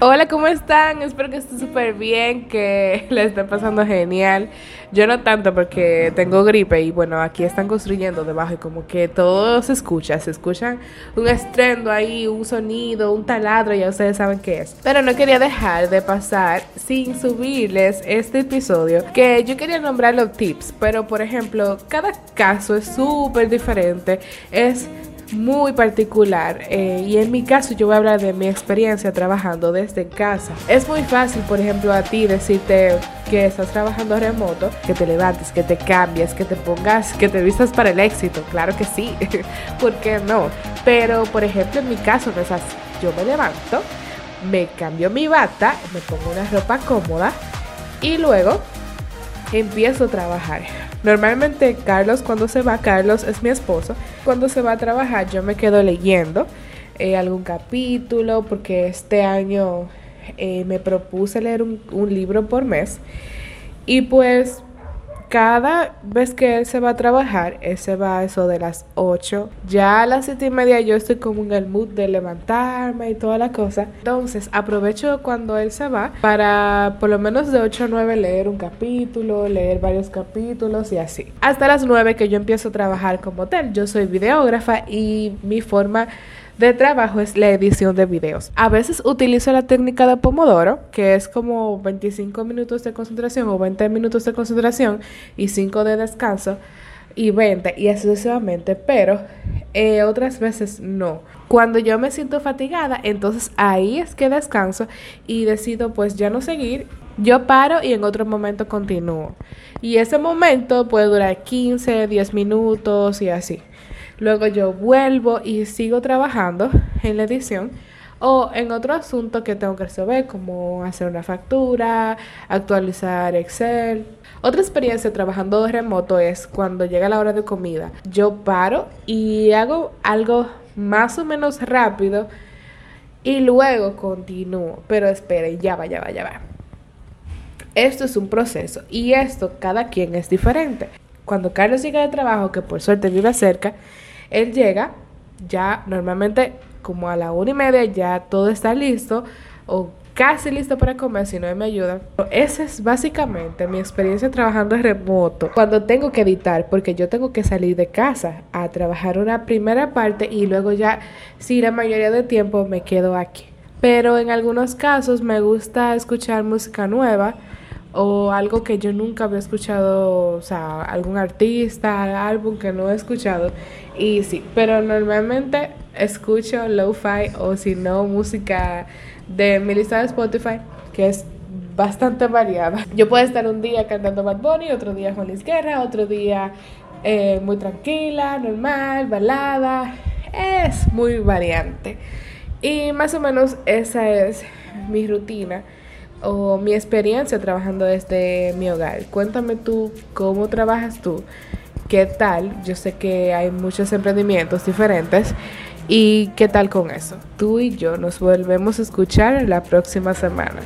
Hola, ¿cómo están? Espero que estén súper bien, que les esté pasando genial. Yo no tanto porque tengo gripe y bueno, aquí están construyendo debajo y como que todo se escucha, se escuchan un estrendo ahí, un sonido, un taladro, ya ustedes saben qué es. Pero no quería dejar de pasar sin subirles este episodio, que yo quería nombrar los tips, pero por ejemplo, cada caso es súper diferente, es muy particular eh, y en mi caso yo voy a hablar de mi experiencia trabajando desde casa. Es muy fácil, por ejemplo, a ti decirte que estás trabajando remoto, que te levantes, que te cambies, que te pongas, que te vistas para el éxito. Claro que sí, ¿por qué no? Pero, por ejemplo, en mi caso no es así. Yo me levanto, me cambio mi bata, me pongo una ropa cómoda y luego empiezo a trabajar. Normalmente Carlos cuando se va, Carlos es mi esposo, cuando se va a trabajar yo me quedo leyendo eh, algún capítulo porque este año eh, me propuse leer un, un libro por mes. Y pues cada vez que él se va a trabajar, él se va a eso de las 8. Ya a las 7 y media yo estoy como en el mood de levantarme y toda la cosa. Entonces aprovecho cuando él se va para por lo menos de 8 a 9 leer un capítulo, leer varios capítulos y así. Hasta las 9 que yo empiezo a trabajar como tal. Yo soy videógrafa y mi forma de trabajo es la edición de videos. A veces utilizo la técnica de Pomodoro, que es como 25 minutos de concentración o 20 minutos de concentración y 5 de descanso y 20 y así sucesivamente, pero eh, otras veces no. Cuando yo me siento fatigada, entonces ahí es que descanso y decido pues ya no seguir. Yo paro y en otro momento continúo. Y ese momento puede durar 15, 10 minutos y así. Luego yo vuelvo y sigo trabajando en la edición o en otro asunto que tengo que resolver, como hacer una factura, actualizar Excel. Otra experiencia trabajando de remoto es cuando llega la hora de comida. Yo paro y hago algo más o menos rápido y luego continúo. Pero esperen, ya va, ya va, ya va. Esto es un proceso y esto cada quien es diferente. Cuando Carlos llega de trabajo, que por suerte vive cerca, él llega, ya normalmente como a la una y media ya todo está listo o casi listo para comer si no me ayuda. Esa es básicamente mi experiencia trabajando remoto. Cuando tengo que editar, porque yo tengo que salir de casa a trabajar una primera parte y luego ya, si la mayoría del tiempo me quedo aquí. Pero en algunos casos me gusta escuchar música nueva o algo que yo nunca había escuchado, o sea, algún artista, álbum que no he escuchado. Y sí, pero normalmente escucho lo-fi o si no, música de mi lista de Spotify, que es bastante variada. Yo puedo estar un día cantando Bad Bunny, otro día Juan Luis Guerra, otro día eh, muy tranquila, normal, balada. Es muy variante. Y más o menos esa es mi rutina o mi experiencia trabajando desde mi hogar. Cuéntame tú cómo trabajas tú, qué tal. Yo sé que hay muchos emprendimientos diferentes. ¿Y qué tal con eso? Tú y yo nos volvemos a escuchar la próxima semana.